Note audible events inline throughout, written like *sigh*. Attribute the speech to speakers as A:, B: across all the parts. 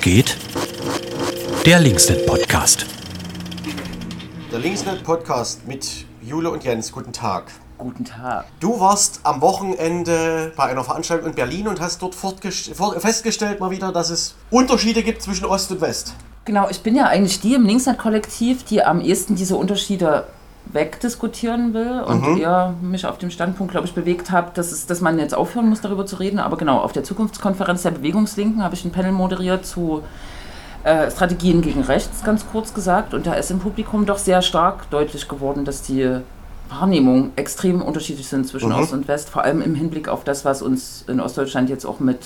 A: Geht? Der Linksnet Podcast.
B: Der Linksnet Podcast mit Jule und Jens. Guten Tag.
C: Guten Tag.
B: Du warst am Wochenende bei einer Veranstaltung in Berlin und hast dort festgestellt mal wieder, dass es Unterschiede gibt zwischen Ost und West.
C: Genau, ich bin ja eigentlich die im Linksnet-Kollektiv, die am ehesten diese Unterschiede wegdiskutieren will und mhm. eher mich auf dem Standpunkt, glaube ich, bewegt habe, dass, es, dass man jetzt aufhören muss, darüber zu reden. Aber genau, auf der Zukunftskonferenz der Bewegungslinken habe ich ein Panel moderiert zu äh, Strategien gegen Rechts, ganz kurz gesagt. Und da ist im Publikum doch sehr stark deutlich geworden, dass die Wahrnehmungen extrem unterschiedlich sind zwischen mhm. Ost und West, vor allem im Hinblick auf das, was uns in Ostdeutschland jetzt auch mit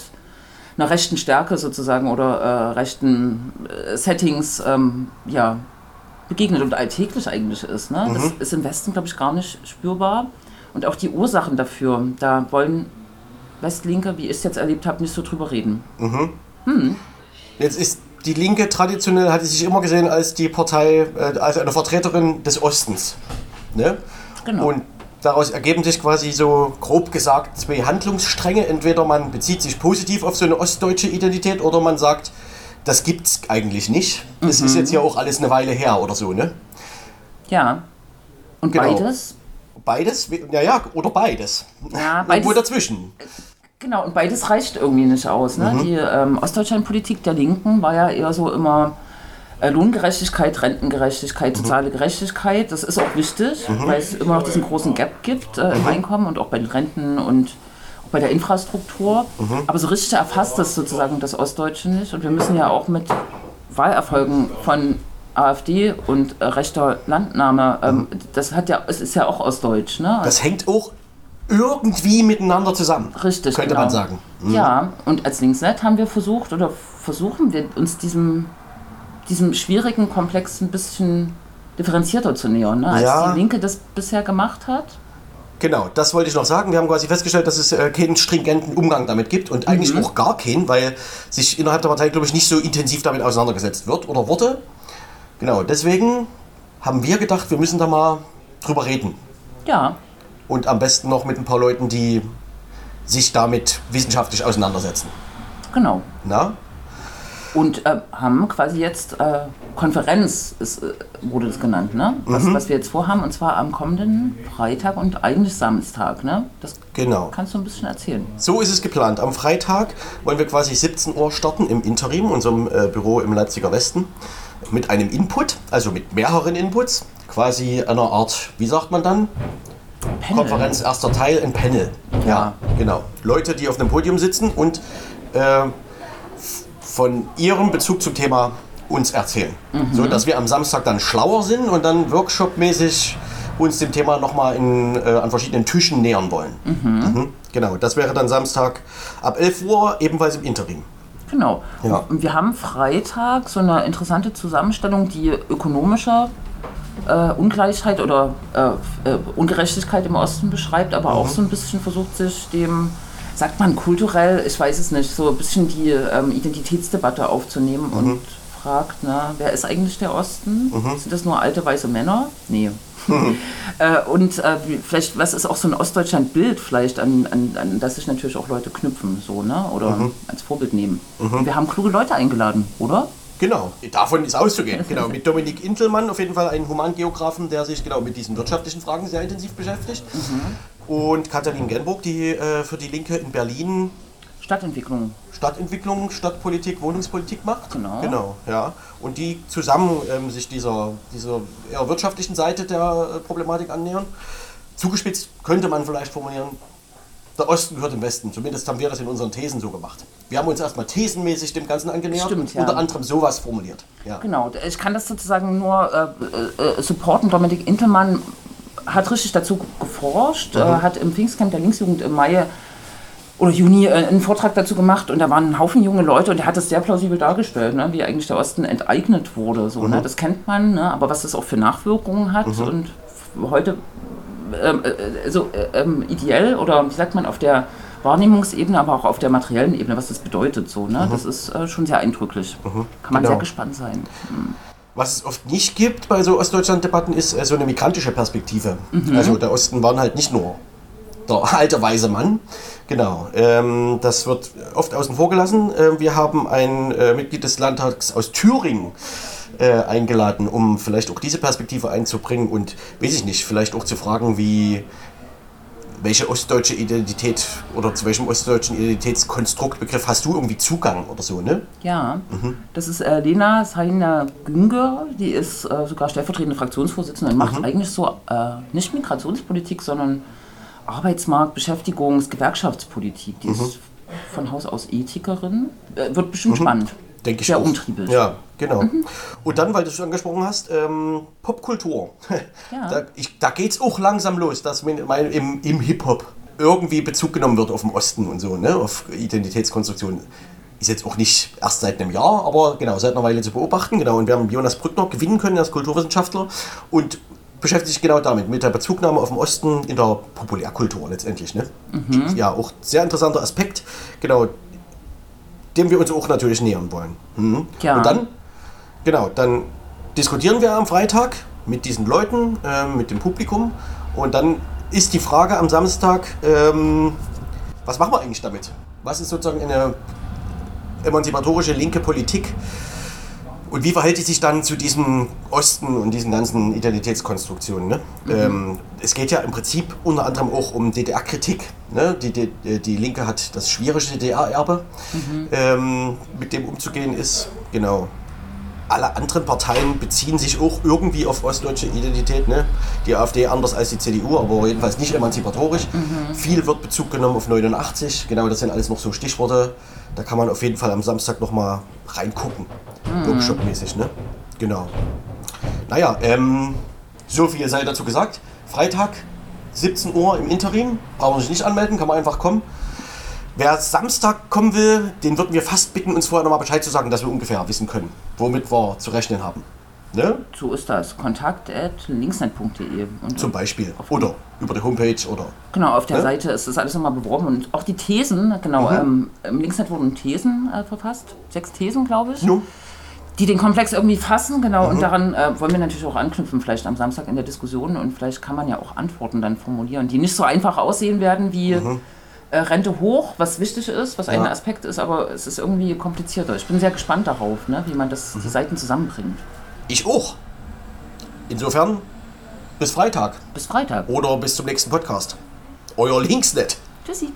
C: einer rechten Stärke sozusagen oder äh, rechten äh, Settings ähm, ja, begegnet und alltäglich eigentlich ist. Ne? Mhm. Das ist im Westen, glaube ich, gar nicht spürbar. Und auch die Ursachen dafür, da wollen Westlinke, wie ich es jetzt erlebt habe, nicht so drüber reden.
B: Mhm. Hm. Jetzt ist die Linke traditionell, hatte sich immer gesehen als die Partei, äh, als eine Vertreterin des Ostens. Ne? Genau. Und daraus ergeben sich quasi so grob gesagt zwei Handlungsstränge. Entweder man bezieht sich positiv auf so eine ostdeutsche Identität oder man sagt, das gibt's eigentlich nicht. Das mhm. ist jetzt ja auch alles eine Weile her oder so, ne?
C: Ja. Und genau. beides?
B: Beides? Ja, ja, oder beides.
C: Ja, *laughs* beides.
B: Irgendwo dazwischen.
C: Genau, und beides reicht irgendwie nicht aus. Ne? Mhm. Die ähm, Ostdeutschland-Politik der Linken war ja eher so immer äh, Lohngerechtigkeit, Rentengerechtigkeit, mhm. soziale Gerechtigkeit. Das ist auch wichtig, mhm. weil es immer noch diesen großen Gap gibt äh, im mhm. Einkommen und auch bei den Renten und bei der Infrastruktur. Mhm. Aber so richtig erfasst das sozusagen das Ostdeutsche nicht. Und wir müssen ja auch mit Wahlerfolgen von AfD und äh, rechter Landnahme, ähm, mhm. das hat ja, es ist ja auch ostdeutsch. Ne?
B: Das hängt auch irgendwie miteinander zusammen.
C: Richtig,
B: könnte
C: genau.
B: man sagen.
C: Mhm. Ja, und als Linksnet haben wir versucht oder versuchen wir uns diesem, diesem schwierigen Komplex ein bisschen differenzierter zu nähern, ne? als ja. die Linke das bisher gemacht hat.
B: Genau, das wollte ich noch sagen. Wir haben quasi festgestellt, dass es äh, keinen stringenten Umgang damit gibt und eigentlich mhm. auch gar keinen, weil sich innerhalb der Partei, glaube ich, nicht so intensiv damit auseinandergesetzt wird oder wurde. Genau, deswegen haben wir gedacht, wir müssen da mal drüber reden.
C: Ja.
B: Und am besten noch mit ein paar Leuten, die sich damit wissenschaftlich auseinandersetzen.
C: Genau.
B: Na?
C: Und äh, haben quasi jetzt äh, Konferenz, ist, äh, wurde das genannt, ne? Was, mhm. was wir jetzt vorhaben, und zwar am kommenden Freitag und eigentlich Samstag, ne? Das
B: genau.
C: kannst du ein bisschen erzählen.
B: So ist es geplant. Am Freitag wollen wir quasi 17 Uhr starten im Interim, unserem äh, Büro im Leipziger Westen, mit einem Input, also mit mehreren Inputs, quasi einer Art, wie sagt man dann? Panel. Konferenz, erster Teil, ein Panel. Ja. ja, genau. Leute, die auf einem Podium sitzen und äh, von ihrem Bezug zum Thema uns erzählen. Mhm. So dass wir am Samstag dann schlauer sind und dann workshopmäßig uns dem Thema nochmal äh, an verschiedenen Tischen nähern wollen. Mhm. Mhm. Genau, das wäre dann Samstag ab 11 Uhr, ebenfalls im Interim.
C: Genau. Ja. Und wir haben Freitag so eine interessante Zusammenstellung, die ökonomischer äh, Ungleichheit oder äh, äh Ungerechtigkeit im Osten beschreibt, aber auch mhm. so ein bisschen versucht sich dem sagt man kulturell, ich weiß es nicht, so ein bisschen die ähm, Identitätsdebatte aufzunehmen mhm. und fragt, na, wer ist eigentlich der Osten? Mhm. Sind das nur alte weiße Männer? Nee. Mhm. *laughs* äh, und äh, vielleicht, was ist auch so ein Ostdeutschland-Bild vielleicht, an, an, an, das sich natürlich auch Leute knüpfen, so, ne? Oder mhm. als Vorbild nehmen. Mhm. Wir haben kluge Leute eingeladen, oder?
B: Genau, davon ist auszugehen. *laughs* Genau, mit Dominik Intelmann, auf jeden Fall einen Humangeografen, der sich genau mit diesen wirtschaftlichen Fragen sehr intensiv beschäftigt. Mhm. Und Katharin Genburg, die äh, für die Linke in Berlin
C: Stadtentwicklung.
B: Stadtentwicklung, Stadtpolitik, Wohnungspolitik macht.
C: Genau.
B: Genau, ja. Und die zusammen ähm, sich dieser, dieser eher wirtschaftlichen Seite der äh, Problematik annähern. Zugespitzt könnte man vielleicht formulieren, der Osten gehört dem Westen. Zumindest haben wir das in unseren Thesen so gemacht. Wir haben uns erstmal thesenmäßig dem Ganzen angenähert
C: Stimmt,
B: ja. unter anderem sowas formuliert.
C: Ja. Genau, ich kann das sozusagen nur äh, äh, supporten. Dominik Intelmann hat richtig dazu geforscht, mhm. äh, hat im Pfingstcamp der Linksjugend im Mai oder Juni äh, einen Vortrag dazu gemacht und da waren ein Haufen junge Leute und er hat das sehr plausibel dargestellt, ne, wie eigentlich der Osten enteignet wurde. So, ne? mhm. ne, das kennt man, ne, aber was das auch für Nachwirkungen hat mhm. und heute ähm, äh, so äh, ähm, ideell oder wie sagt man auf der Wahrnehmungsebene, aber auch auf der materiellen Ebene, was das bedeutet. So, ne? Mhm. Das ist äh, schon sehr eindrücklich. Mhm. Kann man genau. sehr gespannt sein.
B: Was es oft nicht gibt bei so Ostdeutschland-Debatten, ist äh, so eine migrantische Perspektive. Mhm. Also der Osten waren halt nicht nur der alte weise Mann, Genau, ähm, das wird oft außen vor gelassen. Äh, wir haben ein äh, Mitglied des Landtags aus Thüringen äh, eingeladen, um vielleicht auch diese Perspektive einzubringen und, weiß ich nicht, vielleicht auch zu fragen, wie welche ostdeutsche Identität oder zu welchem ostdeutschen Identitätskonstruktbegriff hast du irgendwie Zugang oder so, ne?
C: Ja, das ist äh, Lena Saina Günger, die ist äh, sogar stellvertretende Fraktionsvorsitzende und macht eigentlich so äh, nicht Migrationspolitik, sondern Arbeitsmarkt, Beschäftigungs-, Gewerkschaftspolitik. Die ist von Haus aus Ethikerin. Äh, wird bestimmt spannend.
B: Denke ich
C: Sehr
B: auch.
C: umtriebig.
B: Ja, genau. Und dann, weil du es schon angesprochen hast, ähm, Popkultur.
C: Ja.
B: Da, ich- da geht es auch langsam los, dass min- mein, im, im Hip-Hop irgendwie Bezug genommen wird auf den Osten und so, ne? auf Identitätskonstruktion. Ist jetzt auch nicht erst seit einem Jahr, aber genau, seit einer Weile zu beobachten. Genau. Und wir haben Jonas Brückner gewinnen können als Kulturwissenschaftler und beschäftigt sich genau damit, mit der Bezugnahme auf den Osten in der Populärkultur letztendlich. Ne? Ja, auch sehr interessanter Aspekt, genau, dem wir uns auch natürlich nähern wollen. Mhm.
C: Ja.
B: Und dann, genau, dann diskutieren wir am Freitag mit diesen Leuten, ähm, mit dem Publikum und dann ist die Frage am Samstag, ähm, was machen wir eigentlich damit? Was ist sozusagen eine emanzipatorische linke Politik? Und wie verhält die sich dann zu diesem Osten und diesen ganzen Identitätskonstruktionen? Ne? Ähm, es geht ja im Prinzip unter anderem auch um DDR-Kritik. Ne? Die, die, die Linke hat das schwierige DDR-Erbe, ähm, mit dem umzugehen ist. Genau. Alle anderen Parteien beziehen sich auch irgendwie auf ostdeutsche Identität. Ne? Die AfD anders als die CDU, aber jedenfalls nicht emanzipatorisch. Viel wird Bezug genommen auf 89. Genau, das sind alles noch so Stichworte. Da kann man auf jeden Fall am Samstag nochmal reingucken. Workshop-mäßig, ne? Genau. Naja, ähm, so viel sei dazu gesagt. Freitag, 17 Uhr im Interim. Brauchen sich nicht anmelden, kann man einfach kommen. Wer Samstag kommen will, den würden wir fast bitten, uns vorher nochmal Bescheid zu sagen, dass wir ungefähr wissen können, womit wir zu rechnen haben. Ne?
C: So ist das. Kontakt at linksnet.de. Und
B: Zum Beispiel. Oder über die Homepage oder.
C: Genau, auf der
B: Ne?
C: Seite ist das alles nochmal beworben und auch die Thesen, genau, ähm, im Linksnet wurden Thesen äh, verfasst, sechs Thesen, glaube ich,
B: Nu?
C: Die den Komplex irgendwie fassen, genau, und daran äh, wollen wir natürlich auch anknüpfen, vielleicht am Samstag in der Diskussion und vielleicht kann man ja auch Antworten dann formulieren, die nicht so einfach aussehen werden wie äh, Rente hoch, was wichtig ist, was ein
B: Ja.
C: Aspekt ist, aber es ist irgendwie komplizierter. Ich bin sehr gespannt darauf, ne, wie man das, die Seiten zusammenbringt.
B: Ich auch. Insofern, bis Freitag.
C: Bis Freitag.
B: Oder bis zum nächsten Podcast. Euer Linksnet.
C: Tschüssi.